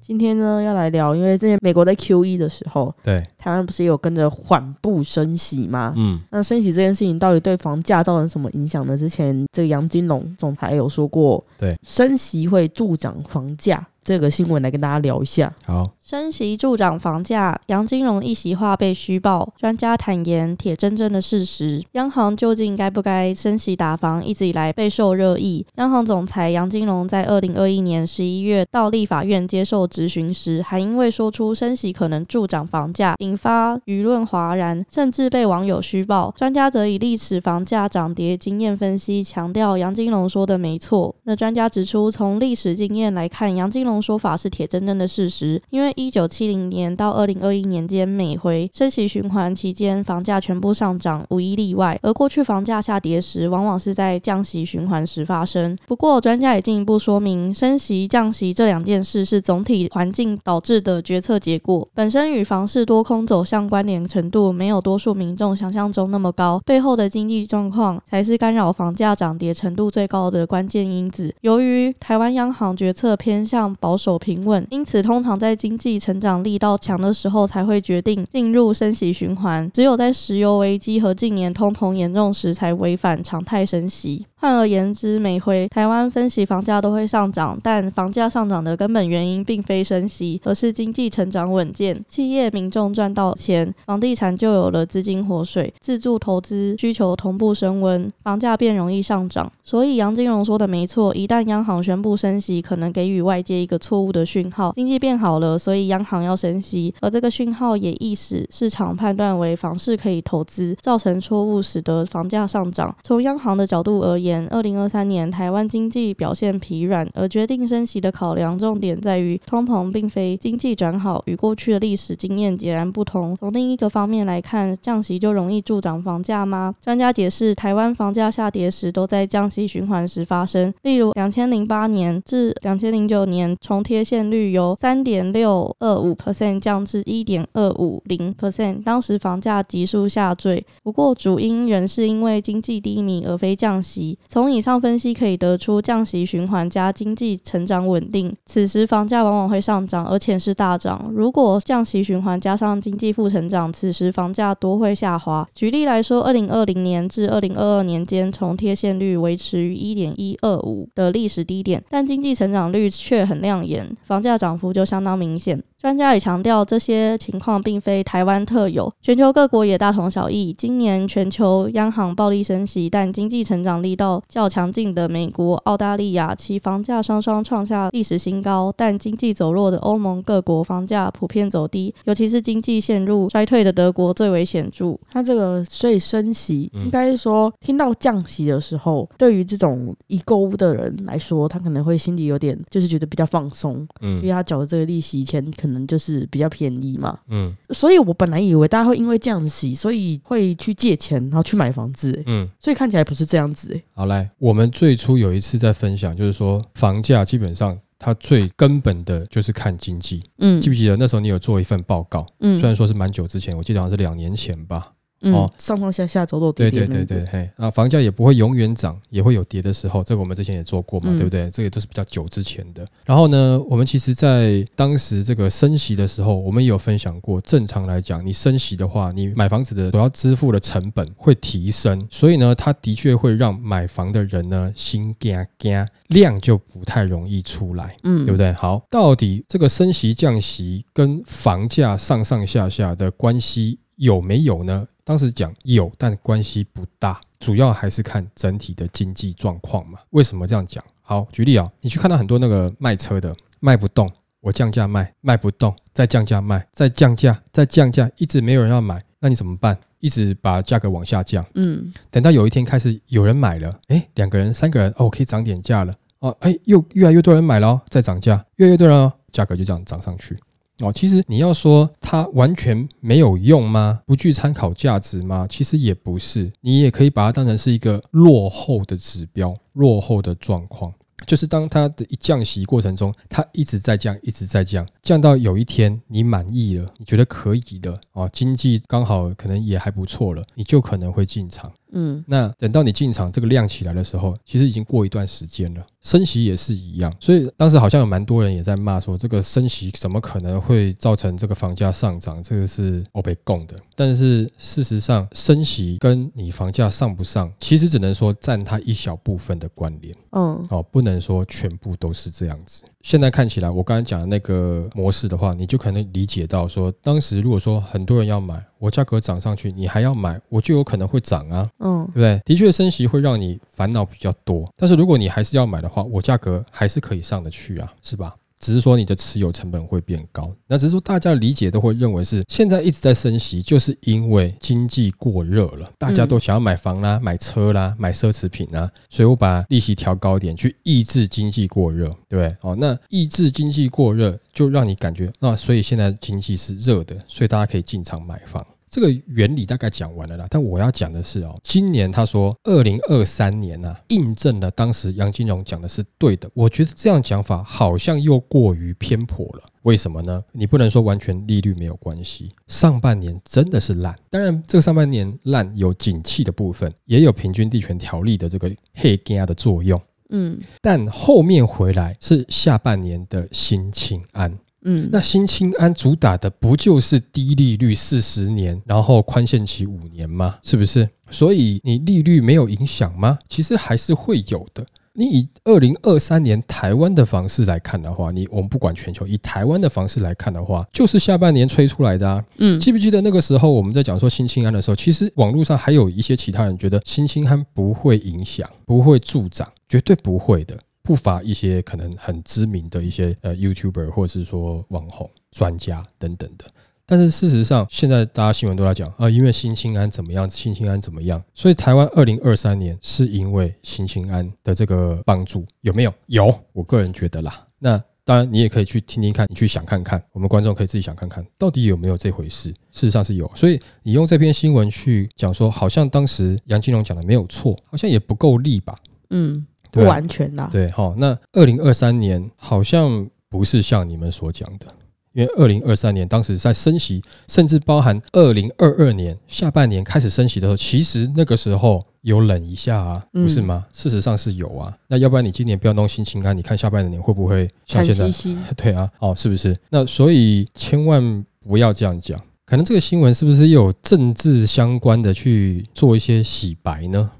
今天呢要来聊，因为之前美国在 Q E 的时候，对，台湾不是有跟着缓步升息吗？嗯，那升息这件事情到底对房价造成什么影响呢？之前这个杨金龙总裁有说过，对，升息会助长房价。这个新闻来跟大家聊一下。好，升息助涨房价，杨金荣一席话被虚报，专家坦言铁铮铮的事实。央行究竟该不该升息打房，一直以来备受热议。央行总裁杨金荣在二零二一年十一月到立法院接受质询时，还因为说出升息可能助涨房价，引发舆论哗然，甚至被网友虚报。专家则以历史房价涨跌经验分析，强调杨金龙说的没错。那专家指出，从历史经验来看，杨金龙。说法是铁铮铮的事实，因为一九七零年到二零二一年间，每回升息循环期间，房价全部上涨，无一例外。而过去房价下跌时，往往是在降息循环时发生。不过，专家也进一步说明，升息、降息这两件事是总体环境导致的决策结果，本身与房市多空走向关联程度没有多数民众想象中那么高，背后的经济状况才是干扰房价涨跌程度最高的关键因子。由于台湾央行决策偏向。保守平稳，因此通常在经济成长力道强的时候才会决定进入升息循环，只有在石油危机和近年通膨严重时才违反常态升息。换而言之，每回台湾分析房价都会上涨，但房价上涨的根本原因并非升息，而是经济成长稳健，企业民众赚到钱，房地产就有了资金活水，自住投资需求同步升温，房价便容易上涨。所以杨金荣说的没错，一旦央行宣布升息，可能给予外界一个错误的讯号，经济变好了，所以央行要升息，而这个讯号也意使市场判断为房市可以投资，造成错误，使得房价上涨。从央行的角度而言，二零二三年台湾经济表现疲软，而决定升息的考量重点在于通膨，并非经济转好，与过去的历史经验截然不同。从另一个方面来看，降息就容易助长房价吗？专家解释，台湾房价下跌时都在降息循环时发生，例如两千零八年至两千零九年，重贴现率由三点六二五 percent 降至一点二五零 percent，当时房价急速下坠。不过主因仍是因为经济低迷，而非降息。从以上分析可以得出，降息循环加经济成长稳定，此时房价往往会上涨，而且是大涨。如果降息循环加上经济负成长，此时房价多会下滑。举例来说，二零二零年至二零二二年间，从贴现率维持于一点一二五的历史低点，但经济成长率却很亮眼，房价涨幅就相当明显。专家也强调，这些情况并非台湾特有，全球各国也大同小异。今年全球央行暴力升息，但经济成长力道较强劲的美国、澳大利亚，其房价双双创下历史新高；但经济走弱的欧盟各国，房价普遍走低，尤其是经济陷入衰退的德国最为显著。它这个所以升息，应该是说听到降息的时候，对于这种已购物的人来说，他可能会心里有点就是觉得比较放松，嗯，因为他缴的这个利息钱可能。可能就是比较便宜嘛，嗯，所以我本来以为大家会因为这样子洗，所以会去借钱，然后去买房子，嗯，所以看起来不是这样子。好来，我们最初有一次在分享，就是说房价基本上它最根本的就是看经济，嗯，记不记得那时候你有做一份报告？嗯，虽然说是蛮久之前，我记得好像是两年前吧。哦，上上下下走走跌跌，对对对对，嘿，啊，房价也不会永远涨，也会有跌的时候，这个我们之前也做过嘛，对不对？这个都是比较久之前的。然后呢，我们其实在当时这个升息的时候，我们也有分享过，正常来讲，你升息的话，你买房子的主要支付的成本会提升，所以呢，它的确会让买房的人呢心惊惊，量就不太容易出来，嗯，对不对？好，到底这个升息降息跟房价上上下下的关系有没有呢？当时讲有，但关系不大，主要还是看整体的经济状况嘛。为什么这样讲？好，举例啊，你去看到很多那个卖车的卖不动，我降价卖，卖不动，再降价卖，再降价，再降价，一直没有人要买，那你怎么办？一直把价格往下降，嗯，等到有一天开始有人买了，哎，两个人、三个人，哦，可以涨点价了，哦，哎，又越来越多人买了，再涨价，越来越多人哦，价格就这样涨上去。哦，其实你要说它完全没有用吗？不具参考价值吗？其实也不是，你也可以把它当成是一个落后的指标，落后的状况。就是当它的一降息过程中，它一直在降，一直在降，降到有一天你满意了，你觉得可以的啊，经济刚好可能也还不错了，你就可能会进场。嗯，那等到你进场这个量起来的时候，其实已经过一段时间了。升息也是一样，所以当时好像有蛮多人也在骂说，这个升息怎么可能会造成这个房价上涨？这个是欧被供的。但是事实上，升息跟你房价上不上，其实只能说占它一小部分的关联。嗯，哦，不能说全部都是这样子。现在看起来，我刚才讲的那个模式的话，你就可能理解到说，当时如果说很多人要买，我价格涨上去，你还要买，我就有可能会涨啊，嗯，对不对？的确，升息会让你烦恼比较多，但是如果你还是要买的话，我价格还是可以上得去啊，是吧？只是说你的持有成本会变高，那只是说大家理解都会认为是现在一直在升息，就是因为经济过热了，大家都想要买房啦、买车啦、买奢侈品啦，所以我把利息调高点去抑制经济过热，对不对？哦，那抑制经济过热就让你感觉那所以现在经济是热的，所以大家可以进场买房。这个原理大概讲完了啦，但我要讲的是哦，今年他说二零二三年呐，印证了当时杨金荣讲的是对的。我觉得这样讲法好像又过于偏颇了。为什么呢？你不能说完全利率没有关系，上半年真的是烂。当然，这个上半年烂有景气的部分，也有平均地权条例的这个黑加的作用。嗯，但后面回来是下半年的新清安。嗯，那新清安主打的不就是低利率四十年，然后宽限期五年吗？是不是？所以你利率没有影响吗？其实还是会有的。你以二零二三年台湾的房市来看的话，你我们不管全球，以台湾的房市来看的话，就是下半年吹出来的啊。嗯，记不记得那个时候我们在讲说新清安的时候，其实网络上还有一些其他人觉得新清安不会影响，不会助长，绝对不会的。不乏一些可能很知名的一些呃 YouTuber 或者是说网红专家等等的，但是事实上现在大家新闻都在讲啊，因为新清安怎么样，新清安怎么样，所以台湾二零二三年是因为新清安的这个帮助有没有？有，我个人觉得啦。那当然你也可以去听听看，你去想看看，我们观众可以自己想看看到底有没有这回事。事实上是有，所以你用这篇新闻去讲说，好像当时杨金龙讲的没有错，好像也不够力吧？嗯。不完全呐，对，好，那二零二三年好像不是像你们所讲的，因为二零二三年当时在升息，甚至包含二零二二年下半年开始升息的时候，其实那个时候有冷一下啊，不是吗？事实上是有啊，那要不然你今年不要弄新情感，你看下半年会不会像现在？对啊，哦，是不是？那所以千万不要这样讲，可能这个新闻是不是有政治相关的去做一些洗白呢？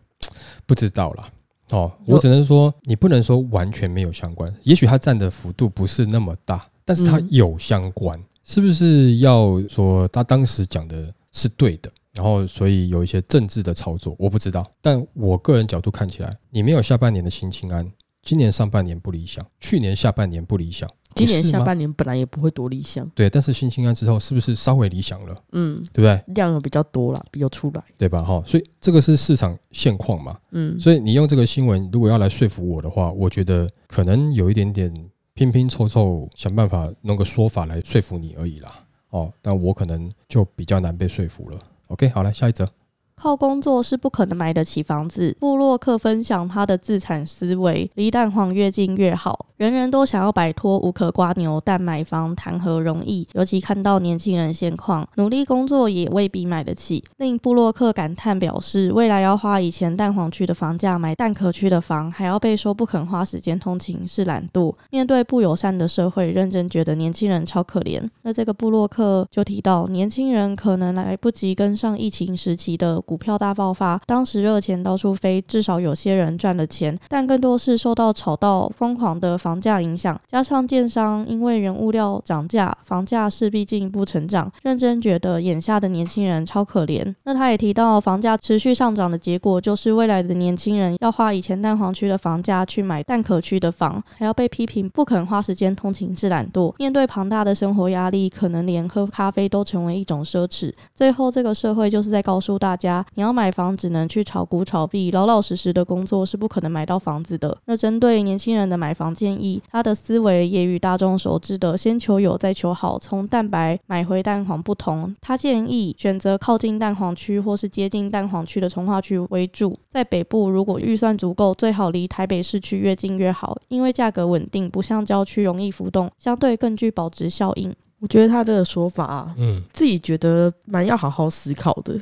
不知道啦。哦，我只能说，你不能说完全没有相关，也许它占的幅度不是那么大，但是它有相关，是不是要说他当时讲的是对的？然后所以有一些政治的操作，我不知道，但我个人角度看起来，你没有下半年的心情安，今年上半年不理想，去年下半年不理想。今年下半年本来也不会多理想，对，但是新清安之后是不是稍微理想了？嗯，对不对？量又比较多了，比较出来，对吧？哈，所以这个是市场现况嘛。嗯，所以你用这个新闻如果要来说服我的话，我觉得可能有一点点拼拼凑凑想办法弄个说法来说服你而已啦。哦，但我可能就比较难被说服了。OK，好了下一则。靠工作是不可能买得起房子。布洛克分享他的自产思维，离蛋黄越近越好。人人都想要摆脱无可刮牛，但买房谈何容易？尤其看到年轻人现况，努力工作也未必买得起。令布洛克感叹表示，未来要花以前蛋黄区的房价买蛋壳区的房，还要被说不肯花时间通勤是懒惰。面对不友善的社会，认真觉得年轻人超可怜。那这个布洛克就提到，年轻人可能来不及跟上疫情时期的股票大爆发，当时热钱到处飞，至少有些人赚了钱，但更多是受到炒到疯狂的房。价影响，加上建商因为原物料涨价，房价势必进一步成长。认真觉得眼下的年轻人超可怜。那他也提到，房价持续上涨的结果，就是未来的年轻人要花以前蛋黄区的房价去买蛋壳区的房，还要被批评不肯花时间通勤是懒惰。面对庞大的生活压力，可能连喝咖啡都成为一种奢侈。最后，这个社会就是在告诉大家，你要买房只能去炒股炒币，老老实实的工作是不可能买到房子的。那针对年轻人的买房建议，他的思维也与大众熟知的先求有再求好，从蛋白买回蛋黄不同。他建议选择靠近蛋黄区或是接近蛋黄区的从化区为主，在北部如果预算足够，最好离台北市区越近越好，因为价格稳定，不像郊区容易浮动，相对更具保值效应。我觉得他这个说法，嗯，自己觉得蛮要好好思考的，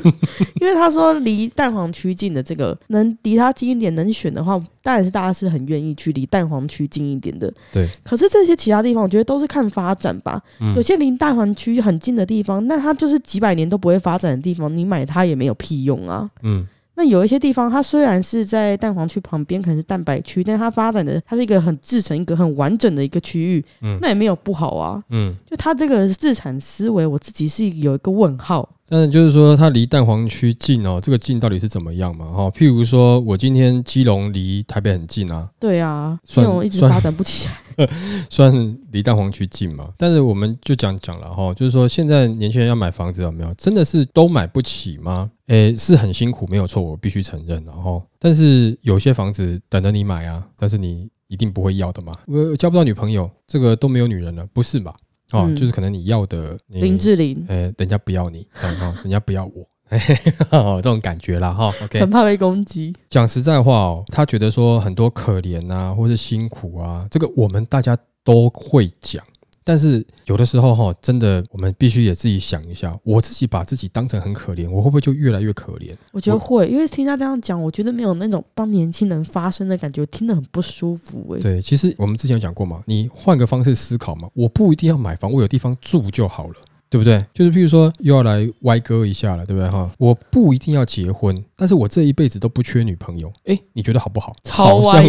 因为他说离蛋黄区近的这个，能离他近一点，能选的话，当然是大家是很愿意去离蛋黄区近一点的。对。可是这些其他地方，我觉得都是看发展吧。有些离蛋黄区很近的地方，那它就是几百年都不会发展的地方，你买它也没有屁用啊。嗯。那有一些地方，它虽然是在蛋黄区旁边，可能是蛋白区，但它发展的它是一个很自成一个很完整的一个区域，嗯，那也没有不好啊，嗯，就它这个自产思维，我自己是有一个问号。但是就是说，它离蛋黄区近哦，这个近到底是怎么样嘛？哈，譬如说我今天基隆离台北很近啊，对啊，基隆一直发展不起来，算离蛋黄区近嘛？但是我们就讲讲了哈，就是说现在年轻人要买房子有没有？真的是都买不起吗？诶，是很辛苦，没有错，我必须承认。然后，但是有些房子等着你买啊，但是你一定不会要的嘛。我交不到女朋友，这个都没有女人了，不是吧？哦，就是可能你要的林志玲，哎，人家不要你，哦，人家不要我，这种感觉啦，哈，OK，很怕被攻击。讲实在话哦，他觉得说很多可怜啊，或是辛苦啊，这个我们大家都会讲。但是有的时候哈，真的我们必须也自己想一下，我自己把自己当成很可怜，我会不会就越来越可怜？我觉得会，因为听他这样讲，我觉得没有那种帮年轻人发声的感觉，听得很不舒服。哎，对，其实我们之前有讲过嘛，你换个方式思考嘛，我不一定要买房，我有地方住就好了。对不对？就是譬如说，又要来歪歌一下了，对不对哈？我不一定要结婚，但是我这一辈子都不缺女朋友。哎，你觉得好不好？好像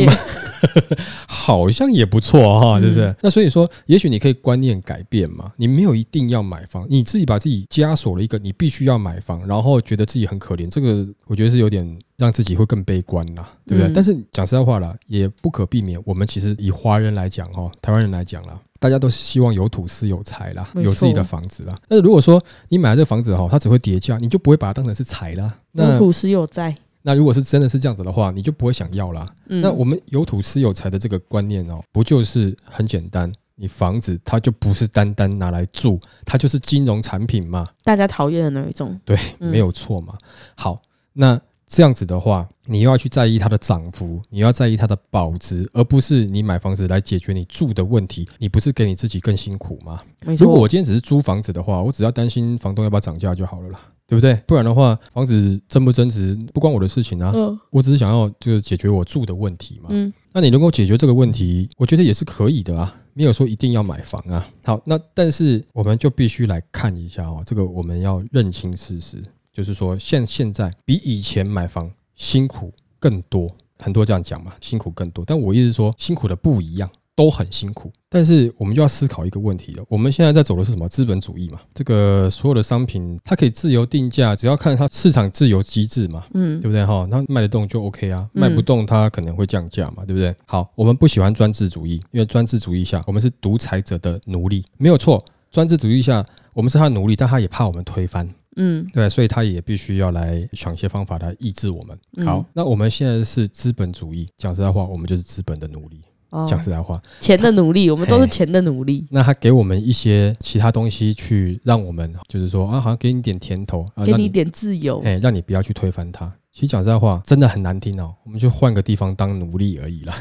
好像也不错哈，对不对？那所以说，也许你可以观念改变嘛。你没有一定要买房，你自己把自己枷锁了一个，你必须要买房，然后觉得自己很可怜，这个我觉得是有点让自己会更悲观啦，对不对？但是讲实在话啦，也不可避免。我们其实以华人来讲哈，台湾人来讲啦。大家都希望有土司有财啦，有自己的房子啦。但是如果说你买了这个房子哈，它只会叠价，你就不会把它当成是财啦。有土司有财。那如果是真的是这样子的话，你就不会想要啦。那我们有土司有财的这个观念哦，不就是很简单？你房子它就不是单单拿来住，它就是金融产品嘛。大家讨厌的那一种。对，没有错嘛。好，那。这样子的话，你又要去在意它的涨幅，你要在意它的保值，而不是你买房子来解决你住的问题。你不是给你自己更辛苦吗？如果我今天只是租房子的话，我只要担心房东要不要涨价就好了啦，对不对？不然的话，房子增不增值不关我的事情啊。嗯，我只是想要就是解决我住的问题嘛。嗯，那你能够解决这个问题，我觉得也是可以的啊，没有说一定要买房啊。好，那但是我们就必须来看一下哦，这个我们要认清事实。就是说，现现在比以前买房辛苦更多，很多这样讲嘛，辛苦更多。但我意思说，辛苦的不一样，都很辛苦。但是我们就要思考一个问题了：我们现在在走的是什么资本主义嘛？这个所有的商品它可以自由定价，只要看它市场自由机制嘛，嗯，对不对哈？它卖得动就 OK 啊，卖不动它可能会降价嘛，对不对？好，我们不喜欢专制主义，因为专制主义下我们是独裁者的奴隶，没有错。专制主义下我们是他的奴隶，但他也怕我们推翻。嗯，对，所以他也必须要来想一些方法来抑制我们。好，那我们现在是资本主义，讲实在话，我们就是资本的奴隶。讲实在话，钱的奴隶，我们都是钱的奴隶。那他给我们一些其他东西，去让我们就是说啊，好像给你点甜头，给你点自由，哎，让你不要去推翻他。其实讲实在话，真的很难听哦。我们就换个地方当奴隶而已了。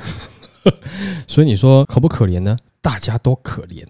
所以你说可不可怜呢？大家都可怜，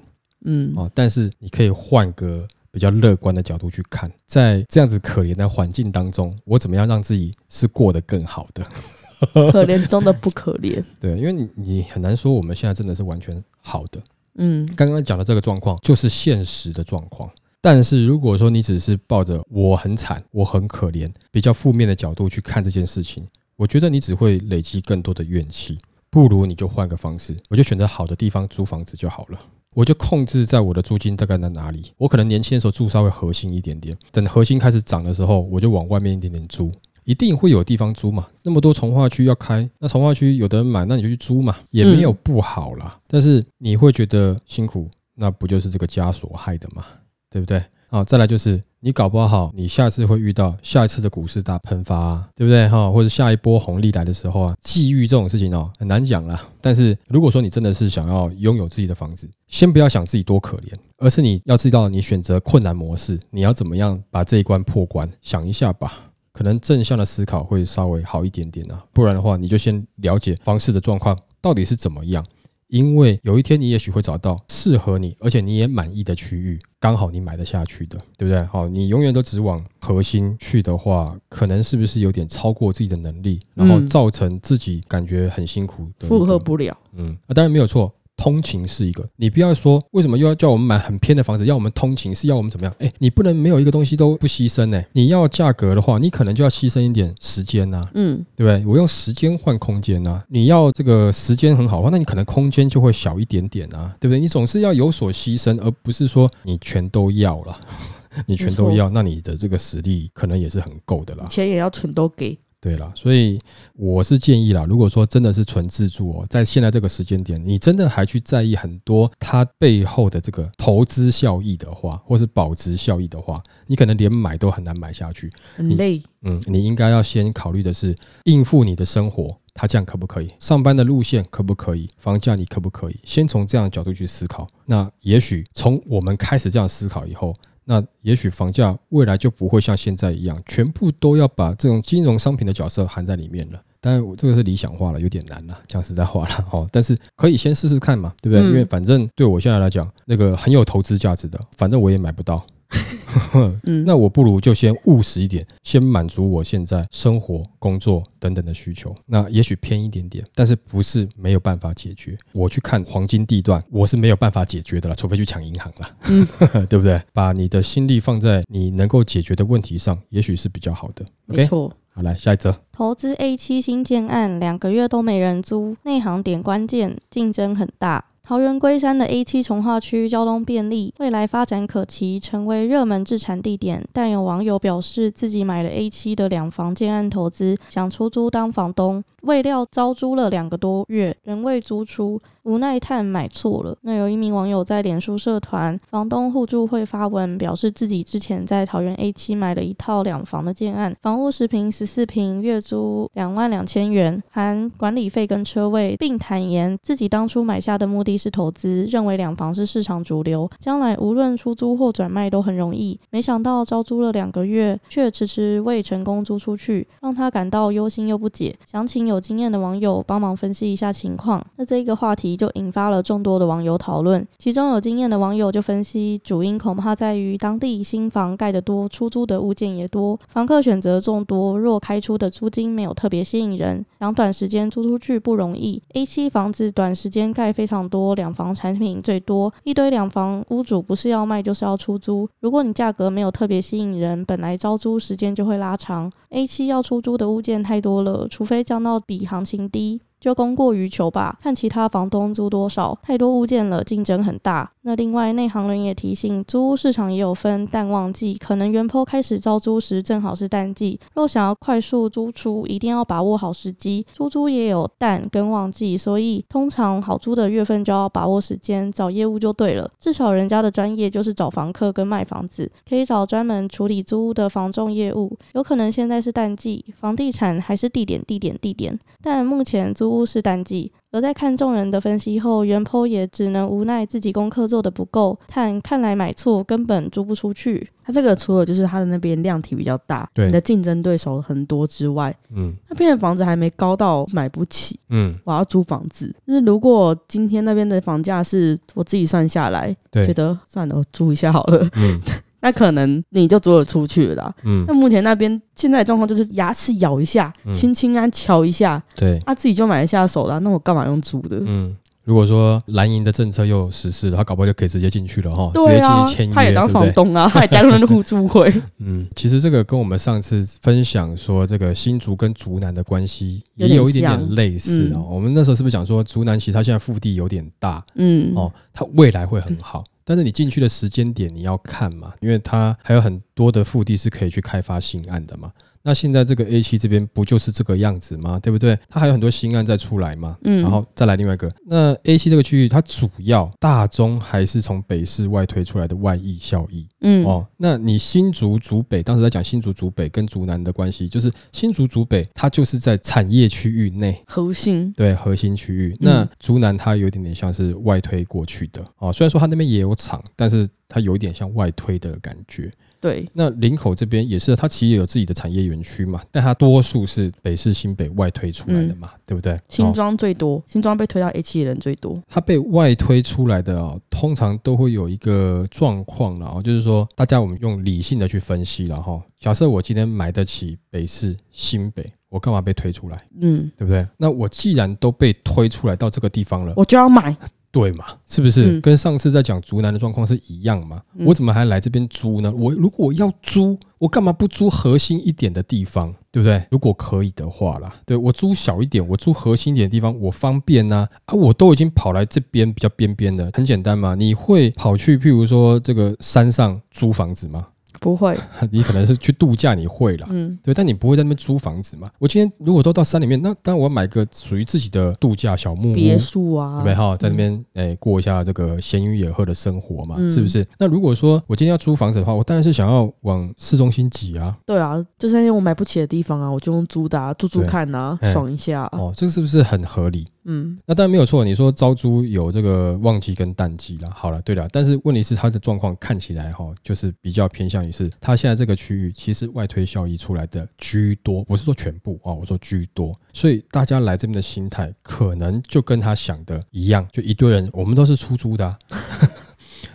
嗯哦，但是你可以换个。比较乐观的角度去看，在这样子可怜的环境当中，我怎么样让自己是过得更好的？可怜中的不可怜。对，因为你你很难说我们现在真的是完全好的。嗯，刚刚讲的这个状况就是现实的状况。但是如果说你只是抱着我很惨、我很可怜比较负面的角度去看这件事情，我觉得你只会累积更多的怨气。不如你就换个方式，我就选择好的地方租房子就好了。我就控制在我的租金大概在哪里，我可能年轻的时候住稍微核心一点点，等核心开始涨的时候，我就往外面一点点租，一定会有地方租嘛。那么多从化区要开，那从化区有的人买，那你就去租嘛，也没有不好啦。但是你会觉得辛苦，那不就是这个枷锁害的嘛，对不对？啊，再来就是。你搞不好你下次会遇到下一次的股市大喷发，对不对哈？或者下一波红利来的时候啊，际遇这种事情哦，很难讲啦。但是如果说你真的是想要拥有自己的房子，先不要想自己多可怜，而是你要知道你选择困难模式，你要怎么样把这一关破关，想一下吧。可能正向的思考会稍微好一点点啊，不然的话，你就先了解房市的状况到底是怎么样。因为有一天你也许会找到适合你，而且你也满意的区域，刚好你买得下去的，对不对？好，你永远都只往核心去的话，可能是不是有点超过自己的能力，然后造成自己感觉很辛苦，负荷不了。嗯，啊，当然没有错。通勤是一个，你不要说为什么又要叫我们买很偏的房子，要我们通勤是要我们怎么样？哎，你不能没有一个东西都不牺牲呢。你要价格的话，你可能就要牺牲一点时间呐，嗯，对不对？我用时间换空间呐。你要这个时间很好的话，那你可能空间就会小一点点啊，对不对？你总是要有所牺牲，而不是说你全都要了，你全都要，那你的这个实力可能也是很够的啦，钱也要全都给。对了，所以我是建议啦，如果说真的是纯自住哦，在现在这个时间点，你真的还去在意很多它背后的这个投资效益的话，或是保值效益的话，你可能连买都很难买下去，很累。嗯，你应该要先考虑的是应付你的生活，它这样可不可以？上班的路线可不可以？房价你可不可以？先从这样的角度去思考。那也许从我们开始这样思考以后。那也许房价未来就不会像现在一样，全部都要把这种金融商品的角色含在里面了。当然，我这个是理想化了，有点难了，讲实在话了哦。但是可以先试试看嘛，对不对？因为反正对我现在来讲，那个很有投资价值的，反正我也买不到。嗯，那我不如就先务实一点，先满足我现在生活、工作等等的需求。那也许偏一点点，但是不是没有办法解决。我去看黄金地段，我是没有办法解决的了，除非去抢银行了，嗯，对不对？把你的心力放在你能够解决的问题上，也许是比较好的。没错，好来下一则，投资 A 七新建案，两个月都没人租，内行点关键，竞争很大。桃园龟山的 A 七从化区交通便利，未来发展可期，成为热门置产地点。但有网友表示，自己买了 A 七的两房建案投资，想出租当房东。未料招租了两个多月，仍未租出，无奈叹买错了。那有一名网友在脸书社团房东互助会发文，表示自己之前在桃园 A 七买了一套两房的建案，房屋十平十四平，月租两万两千元，含管理费跟车位，并坦言自己当初买下的目的是投资，认为两房是市场主流，将来无论出租或转卖都很容易。没想到招租了两个月，却迟迟未成功租出去，让他感到忧心又不解。详情有。有经验的网友帮忙分析一下情况，那这一个话题就引发了众多的网友讨论。其中有经验的网友就分析，主因恐怕在于当地新房盖得多，出租的物件也多，房客选择众多，若开出的租金没有特别吸引人，想短时间租出去不容易。A 七房子短时间盖非常多，两房产品最多，一堆两房屋主不是要卖就是要出租。如果你价格没有特别吸引人，本来招租时间就会拉长。A 七要出租的物件太多了，除非降到比行情低。就供过于求吧，看其他房东租多少，太多物件了，竞争很大。那另外内行人也提醒，租屋市场也有分淡旺季，可能原坡开始招租时正好是淡季。若想要快速租出，一定要把握好时机。出租也有淡跟旺季，所以通常好租的月份就要把握时间，找业务就对了。至少人家的专业就是找房客跟卖房子，可以找专门处理租屋的房仲业务。有可能现在是淡季，房地产还是地点地点地点，但目前租。都是淡季，而在看众人的分析后，袁坡也只能无奈自己功课做的不够，但看来买错，根本租不出去。他这个除了就是他的那边量体比较大，对你的竞争对手很多之外，嗯，那边的房子还没高到买不起，嗯，我要租房子。就是如果今天那边的房价是我自己算下来，觉得算了，我租一下好了，嗯。那可能你就租了出去了。嗯，那目前那边现在的状况就是牙齿咬一下，心轻安敲一下，对，他自己就买得下手了。那我干嘛用租的？嗯，如果说蓝营的政策又实施了，他搞不好就可以直接进去了哈。对啊，他也当房东啊，他也加入了互助会。嗯，其实这个跟我们上次分享说这个新竹跟竹南的关系也有一点点类似哦。我们那时候是不是讲说竹南其实它现在腹地有点大，嗯，哦，它未来会很好。但是你进去的时间点你要看嘛，因为它还有很多的腹地是可以去开发新案的嘛。那现在这个 A 七这边不就是这个样子吗？对不对？它还有很多新案在出来嘛。嗯，然后再来另外一个，那 A 七这个区域它主要大中还是从北市外推出来的外溢效益。嗯，哦，那你新竹竹北当时在讲新竹竹北跟竹南的关系，就是新竹竹北它就是在产业区域内核心，对核心区域。那竹南它有点点像是外推过去的。哦，虽然说它那边也有厂，但是它有点像外推的感觉。对，那林口这边也是，它其实也有自己的产业园区嘛，但它多数是北市新北外推出来的嘛，对不对？新庄最多，新庄被推到 A 七的人最多。它被外推出来的哦，通常都会有一个状况了哦，就是说大家我们用理性的去分析了哈。假设我今天买得起北市新北，我干嘛被推出来？嗯，对不对？那我既然都被推出来到这个地方了，我就要买。对嘛？是不是跟上次在讲竹南的状况是一样嘛？我怎么还来这边租呢？我如果要租，我干嘛不租核心一点的地方？对不对？如果可以的话啦，对我租小一点，我租核心一点的地方，我方便呐。啊，我都已经跑来这边比较边边的，很简单嘛。你会跑去譬如说这个山上租房子吗？不会，你可能是去度假，你会啦，嗯，对，但你不会在那边租房子嘛？我今天如果都到山里面，那当然我要买个属于自己的度假小木屋、别墅啊，对不对？哈，在那边诶过一下这个闲云野鹤的生活嘛，是不是？那如果说我今天要租房子的话，我当然是想要往市中心挤啊。对啊，就是那些我买不起的地方啊，我就用租的啊，住住看啊，爽一下。哦，这个是不是很合理？嗯，那当然没有错。你说招租有这个旺季跟淡季了，好了，对了，但是问题是它的状况看起来哈，就是比较偏向于是它现在这个区域其实外推效益出来的居多，不是说全部啊，我说居多，所以大家来这边的心态可能就跟他想的一样，就一堆人，我们都是出租的。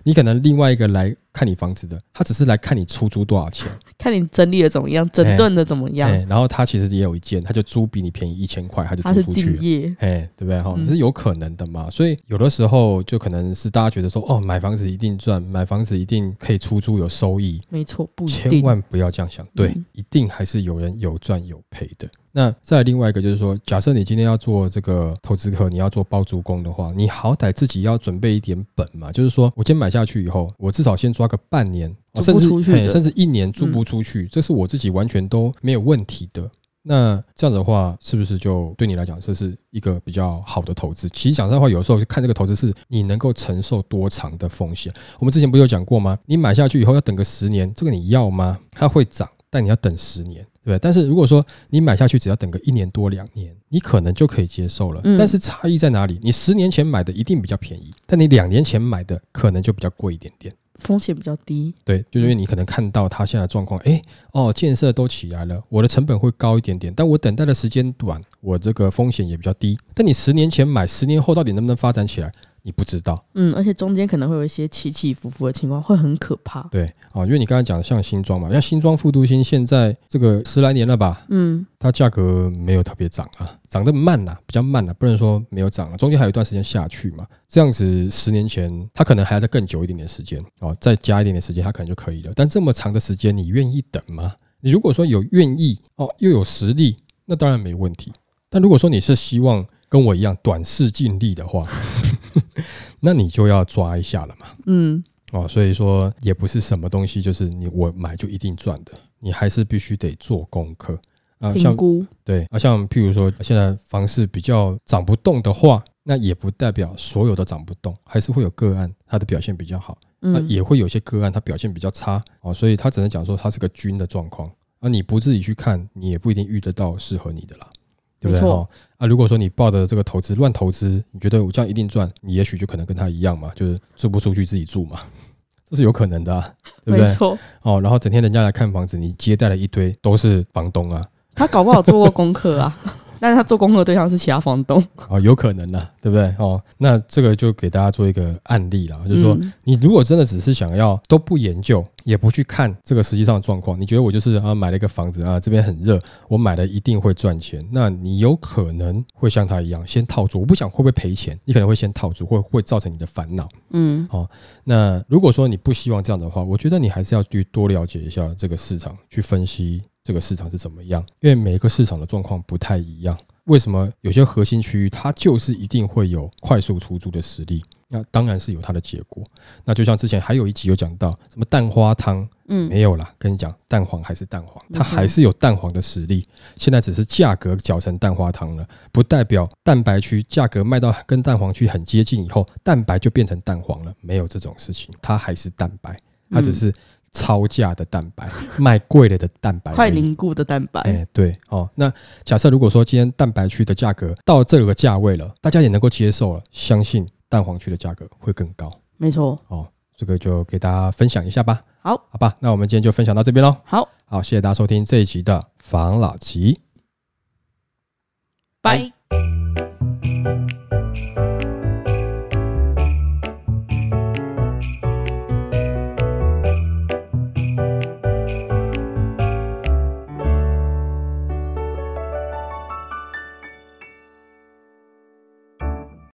你可能另外一个来看你房子的，他只是来看你出租多少钱，看你整理的怎么样，整顿的怎么样。然后他其实也有一件，他就租比你便宜一千块，他就租出去。哎，对不对哈？是有可能的嘛。所以有的时候就可能是大家觉得说，哦，买房子一定赚，买房子一定可以出租有收益。没错，不千万不要这样想。对，一定还是有人有赚有赔的。那再另外一个就是说，假设你今天要做这个投资客，你要做包租公的话，你好歹自己要准备一点本嘛。就是说我今天买下去以后，我至少先抓个半年，甚至甚至一年租不出去，这是我自己完全都没有问题的。那这样子的话，是不是就对你来讲这是一个比较好的投资？其实讲实话，有时候看这个投资是你能够承受多长的风险。我们之前不有讲过吗？你买下去以后要等个十年，这个你要吗？它会涨，但你要等十年。对，但是如果说你买下去只要等个一年多两年，你可能就可以接受了。但是差异在哪里？你十年前买的一定比较便宜，但你两年前买的可能就比较贵一点点，风险比较低。对，就是因为你可能看到它现在状况，哎，哦，建设都起来了，我的成本会高一点点，但我等待的时间短，我这个风险也比较低。但你十年前买，十年后到底能不能发展起来？你不知道，嗯，而且中间可能会有一些起起伏伏的情况，会很可怕。对，哦，因为你刚才讲的像新装嘛，像新装复都新现在这个十来年了吧，嗯，它价格没有特别涨啊，涨得慢呐，比较慢呐，不能说没有涨了，中间还有一段时间下去嘛。这样子十年前它可能还要再更久一点点时间哦，再加一点点时间它可能就可以了。但这么长的时间，你愿意等吗？你如果说有愿意哦，又有实力，那当然没问题。但如果说你是希望跟我一样短视尽力的话，那你就要抓一下了嘛。嗯，哦，所以说也不是什么东西，就是你我买就一定赚的，你还是必须得做功课啊。评估对啊，像譬如说现在房市比较涨不动的话，那也不代表所有的涨不动，还是会有个案它的表现比较好，那也会有些个案它表现比较差哦，所以它只能讲说它是个均的状况啊，你不自己去看，你也不一定遇得到适合你的啦。对不对？哈啊，如果说你报的这个投资乱投资，你觉得我这样一定赚，你也许就可能跟他一样嘛，就是租不出去自己住嘛，这是有可能的，对不对？没错。哦，然后整天人家来看房子，你接待了一堆都是房东啊，他搞不好做过功课啊。但是他做功课对象是其他房东哦，有可能呢，对不对？哦，那这个就给大家做一个案例了，就是说，你如果真的只是想要都不研究，也不去看这个实际上的状况，你觉得我就是啊买了一个房子啊，这边很热，我买了一定会赚钱，那你有可能会像他一样先套住，我不想会不会赔钱，你可能会先套住，会会造成你的烦恼。嗯，好，那如果说你不希望这样的话，我觉得你还是要去多了解一下这个市场，去分析。这个市场是怎么样？因为每一个市场的状况不太一样。为什么有些核心区域它就是一定会有快速出租的实力？那当然是有它的结果。那就像之前还有一集有讲到什么蛋花汤，嗯，没有啦，跟你讲蛋黄还是蛋黄，它还是有蛋黄的实力。现在只是价格搅成蛋花汤了，不代表蛋白区价格卖到跟蛋黄区很接近以后，蛋白就变成蛋黄了，没有这种事情，它还是蛋白，它只是。超价的蛋白，卖贵了的蛋白，快凝固的蛋白。哎，对哦。那假设如果说今天蛋白区的价格到这个价位了，大家也能够接受了，相信蛋黄区的价格会更高。没错。哦，这个就给大家分享一下吧。好，好吧。那我们今天就分享到这边喽。好，好，谢谢大家收听这一集的防老集。拜。